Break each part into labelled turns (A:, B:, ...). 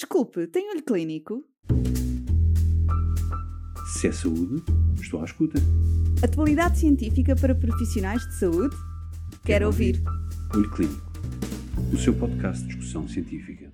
A: Desculpe, tem olho clínico?
B: Se é saúde, estou à escuta.
A: Atualidade científica para profissionais de saúde? Quero ouvir.
B: Olho Clínico, o seu podcast de discussão científica.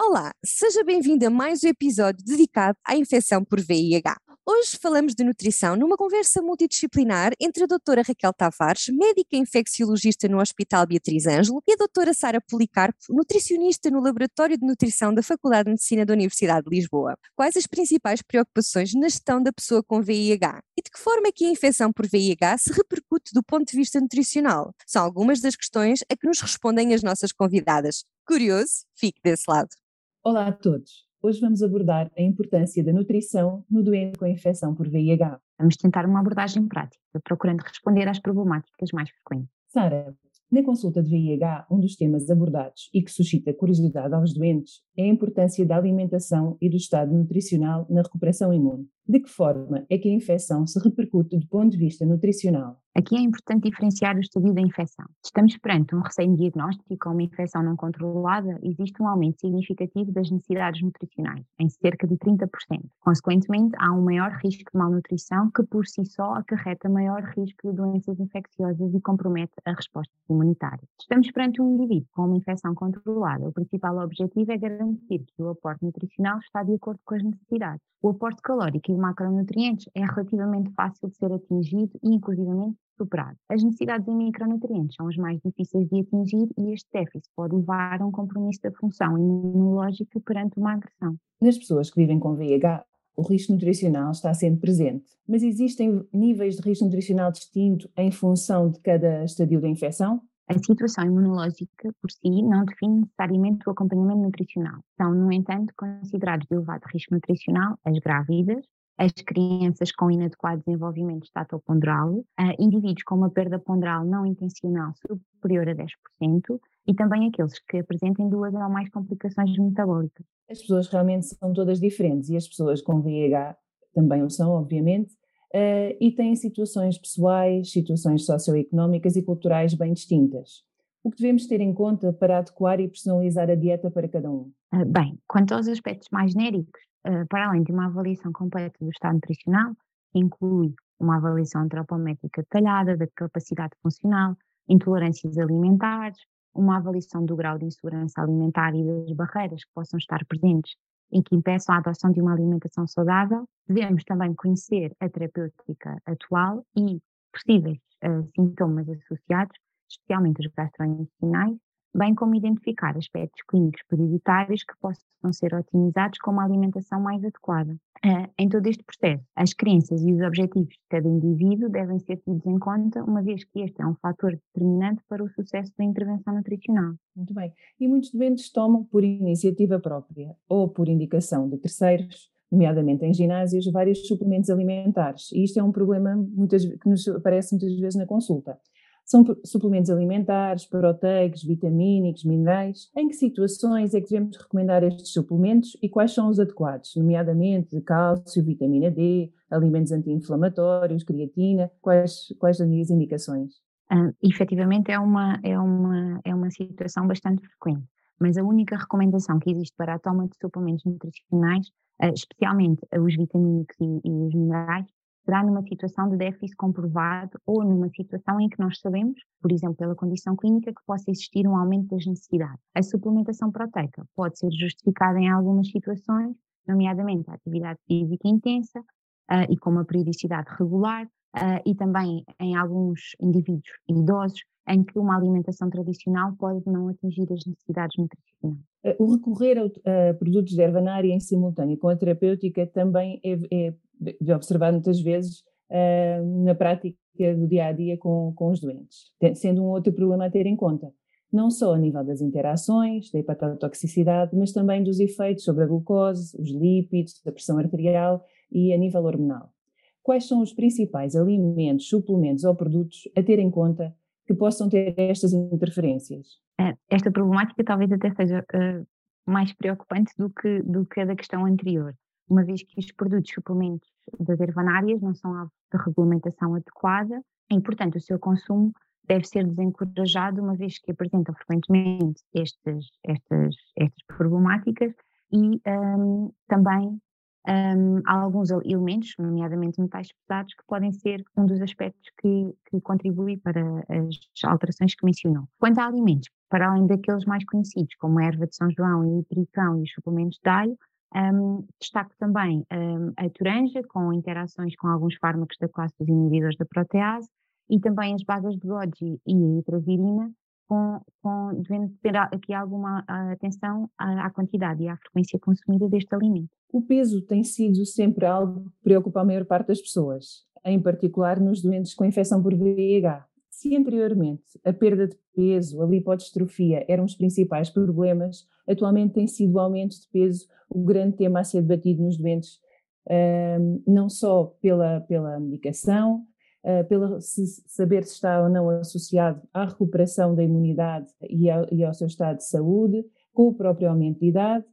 C: Olá, seja bem-vindo a mais um episódio dedicado à infecção por VIH. Hoje falamos de nutrição numa conversa multidisciplinar entre a doutora Raquel Tavares, médica infecciologista no Hospital Beatriz Ângelo, e a doutora Sara Policarpo, nutricionista no Laboratório de Nutrição da Faculdade de Medicina da Universidade de Lisboa. Quais as principais preocupações na gestão da pessoa com VIH? E de que forma é que a infecção por VIH se repercute do ponto de vista nutricional? São algumas das questões a que nos respondem as nossas convidadas. Curioso? Fique desse lado.
D: Olá a todos. Hoje vamos abordar a importância da nutrição no doente com infecção por VIH.
E: Vamos tentar uma abordagem prática, procurando responder às problemáticas mais frequentes.
D: Sara, na consulta de VIH, um dos temas abordados e que suscita curiosidade aos doentes é a importância da alimentação e do estado nutricional na recuperação imune. De que forma é que a infecção se repercute do ponto de vista nutricional?
E: Aqui é importante diferenciar o estadio da infecção. Estamos perante um recém-diagnóstico ou uma infecção não controlada, existe um aumento significativo das necessidades nutricionais, em cerca de 30%. Consequentemente, há um maior risco de malnutrição que por si só acarreta maior risco de doenças infecciosas e compromete a resposta imunitária. Estamos perante um indivíduo com uma infecção controlada, o principal objetivo é garantir que o aporte nutricional está de acordo com as necessidades. O aporte calórico macronutrientes é relativamente fácil de ser atingido e, inclusivamente, superado. As necessidades em micronutrientes são as mais difíceis de atingir e este déficit pode levar a um compromisso da função imunológica perante uma agressão.
D: Nas pessoas que vivem com VIH, o risco nutricional está sempre presente, mas existem níveis de risco nutricional distinto em função de cada estadio da infecção?
E: A situação imunológica por si não define necessariamente o acompanhamento nutricional. São, no entanto, considerados de elevado risco nutricional as grávidas, as crianças com inadequado desenvolvimento estatoponderal, uh, indivíduos com uma perda ponderal não intencional superior a 10% e também aqueles que apresentem duas ou mais complicações metabólicas.
D: As pessoas realmente são todas diferentes e as pessoas com VIH também o são, obviamente, uh, e têm situações pessoais, situações socioeconómicas e culturais bem distintas. O que devemos ter em conta para adequar e personalizar a dieta para cada um?
E: Uh, bem, quanto aos aspectos mais genéricos, para além de uma avaliação completa do estado nutricional, inclui uma avaliação antropométrica detalhada da capacidade funcional, intolerâncias alimentares, uma avaliação do grau de insegurança alimentar e das barreiras que possam estar presentes em que impeçam a adoção de uma alimentação saudável. Devemos também conhecer a terapêutica atual e possíveis uh, sintomas associados, especialmente os gastrointestinais, bem como identificar aspectos clínicos prioritários que possam ser otimizados com uma alimentação mais adequada. Uh, em todo este processo, as crenças e os objetivos de cada indivíduo devem ser tidos em conta, uma vez que este é um fator determinante para o sucesso da intervenção nutricional.
D: Muito bem. E muitos doentes tomam por iniciativa própria ou por indicação de terceiros nomeadamente em ginásios, vários suplementos alimentares. E isto é um problema muitas, que nos aparece muitas vezes na consulta. São suplementos alimentares, proteicos, vitamínicos, minerais. Em que situações é que devemos recomendar estes suplementos e quais são os adequados, nomeadamente cálcio, vitamina D, alimentos anti-inflamatórios, creatina? Quais, quais as indicações?
E: Uh, efetivamente é uma, é, uma, é uma situação bastante frequente, mas a única recomendação que existe para a toma de suplementos nutricionais, uh, especialmente os vitamínicos e, e os minerais, será numa situação de déficit comprovado ou numa situação em que nós sabemos, por exemplo, pela condição clínica, que possa existir um aumento das necessidades. A suplementação proteica pode ser justificada em algumas situações, nomeadamente a atividade física intensa uh, e com uma periodicidade regular, uh, e também em alguns indivíduos idosos em que uma alimentação tradicional pode não atingir as necessidades nutricionais.
D: O recorrer a, produtos de ervanária em simultâneo com a terapêutica também é, é observar muitas vezes uh, na prática do dia a dia com, com os doentes, sendo um outro problema a ter em conta. Não só a nível das interações, da hepatotoxicidade, mas também dos efeitos sobre a glucose, os lípidos, a pressão arterial e a nível hormonal. Quais são os principais alimentos, suplementos ou produtos a ter em conta que possam ter estas interferências?
E: É, esta problemática talvez até seja uh, mais preocupante do que, do que a da questão anterior uma vez que os produtos suplementos das ervanárias não são alvo de regulamentação adequada e, portanto, o seu consumo deve ser desencorajado, uma vez que apresentam frequentemente estas, estas, estas problemáticas e um, também um, há alguns elementos, nomeadamente metais pesados, que podem ser um dos aspectos que, que contribui para as alterações que mencionou. Quanto a alimentos, para além daqueles mais conhecidos, como a erva de São João e o tricão e os suplementos de alho, um, destaco também um, a toranja, com interações com alguns fármacos da classe dos inibidores da protease, e também as bagas de Golgi e a itravirina, com, com, devendo ter aqui alguma atenção à, à, quantidade e à frequência consumida deste alimento.
D: O peso tem sido sempre algo que preocupa a maior parte das pessoas, em particular nos doentes com infecção por VIH. Se anteriormente a perda de peso, a lipodistrofia eram os principais problemas, atualmente tem sido o aumento de peso o grande tema a ser debatido nos doentes, não só pela, pela medicação, uh, pela se, saber se está ou não associado à recuperação da imunidade e ao, e ao seu estado de saúde, com o próprio aumento de idade,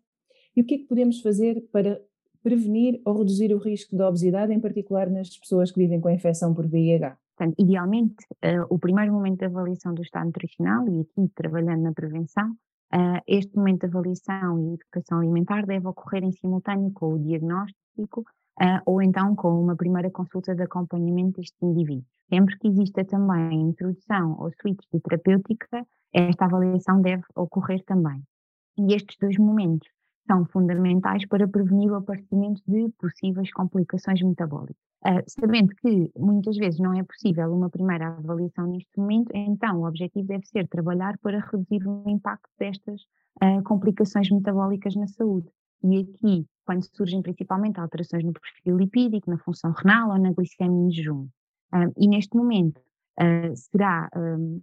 D: e o que é que podemos fazer para prevenir ou reduzir o risco da obesidade, em particular nas pessoas que vivem com a infecção por VIH?
E: Portanto, idealmente, uh, o primeiro momento de avaliação do estado nutricional, e aqui trabalhando na prevenção, uh, este momento de avaliação e educação alimentar deve ocorrer em simultâneo com o diagnóstico uh, ou então com uma primeira consulta de acompanhamento deste indivíduo. Sempre que exista também introdução ou switch de terapêutica, esta avaliação deve ocorrer também. E estes dois momentos são fundamentais para prevenir o aparecimento de possíveis complicações metabólicas. Uh, sabendo que muitas vezes não é possível uma primeira avaliação neste momento, então o objetivo deve ser trabalhar para reduzir o impacto destas uh, complicações metabólicas na saúde. E aqui, quando surgem principalmente alterações no perfil lipídico, na função renal ou na glicemia em jejum. Uh, e neste momento será um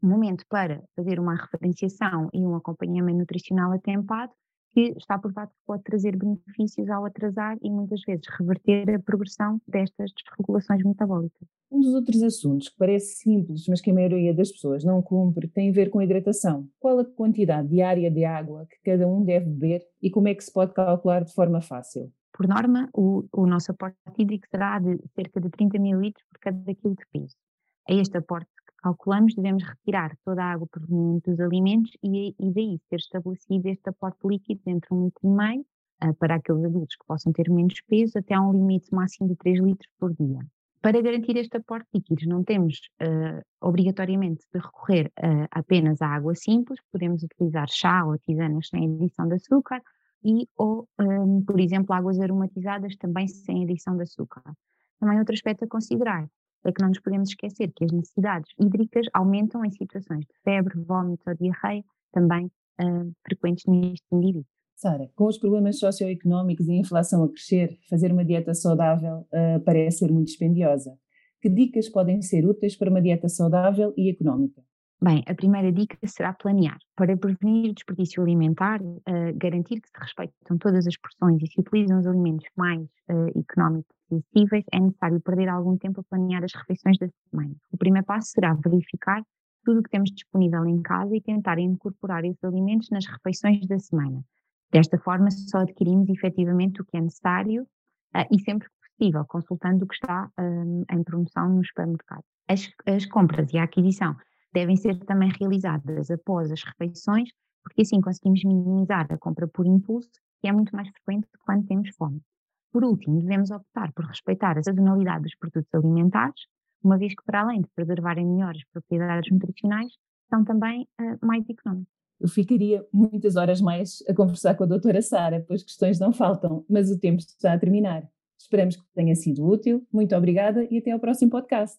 E: momento para fazer uma referenciação e um acompanhamento nutricional atempado que está provado que pode trazer benefícios ao atrasar e muitas vezes reverter a progressão destas desregulações metabólicas.
D: Um dos outros assuntos que parece simples, mas que a maioria das pessoas não cumpre, tem a ver com a hidratação. Qual a quantidade diária de água que cada um deve beber e como é que se pode calcular de forma fácil?
E: Por norma, o, o nosso aporte hídrico será de cerca de 30 ml por cada quilo de peso. A este aporte calculamos, devemos retirar toda a água proveniente dos alimentos e, e daí ser estabelecido este aporte líquido entre um litro e meio uh, para aqueles adultos que possam ter menos peso até a um limite máximo de 3 litros por dia. Para garantir este aporte líquido, não temos uh, obrigatoriamente de recorrer uh, apenas à água simples, podemos utilizar chá ou tisanas sem adição de açúcar e ou, um, por exemplo, águas aromatizadas também sem adição de açúcar. Também outro aspecto a considerar é que não nos podemos esquecer que as necessidades hídricas aumentam em situações de febre, vômito ou diarreia, também uh, frequentes neste indivíduo.
D: Sara, com os problemas socioeconómicos e a inflação a crescer, fazer uma dieta saudável uh, parece ser muito dispendiosa. Que dicas podem ser úteis para uma dieta saudável e económica?
E: Bem, a primeira dica será planear. Para prevenir o desperdício alimentar, uh, garantir que se respeitam todas as porções e se utilizam os alimentos mais uh, económicos e acessíveis, é necessário perder algum tempo a planear as refeições da semana. O primeiro passo será verificar tudo o que temos disponível em casa e tentar incorporar esses alimentos nas refeições da semana. Desta forma, só adquirimos efetivamente o que é necessário uh, e sempre que possível, consultando o que está em promoção no supermercado. As, as compras e a aquisição devem ser também realizadas após as refeições, porque assim conseguimos minimizar a compra por impulso, que é muito mais frequente quando temos fome. Por último, devemos optar por respeitar a sazonalidade dos produtos alimentares, uma vez que, para além de preservarem melhor as propriedades nutricionais, são também uh, mais económicos.
D: Eu ficaria muitas horas mais a conversar com a doutora Sara, pois questões não faltam, mas o tempo está a terminar. Esperamos que tenha sido útil. Muito obrigada e até ao próximo podcast.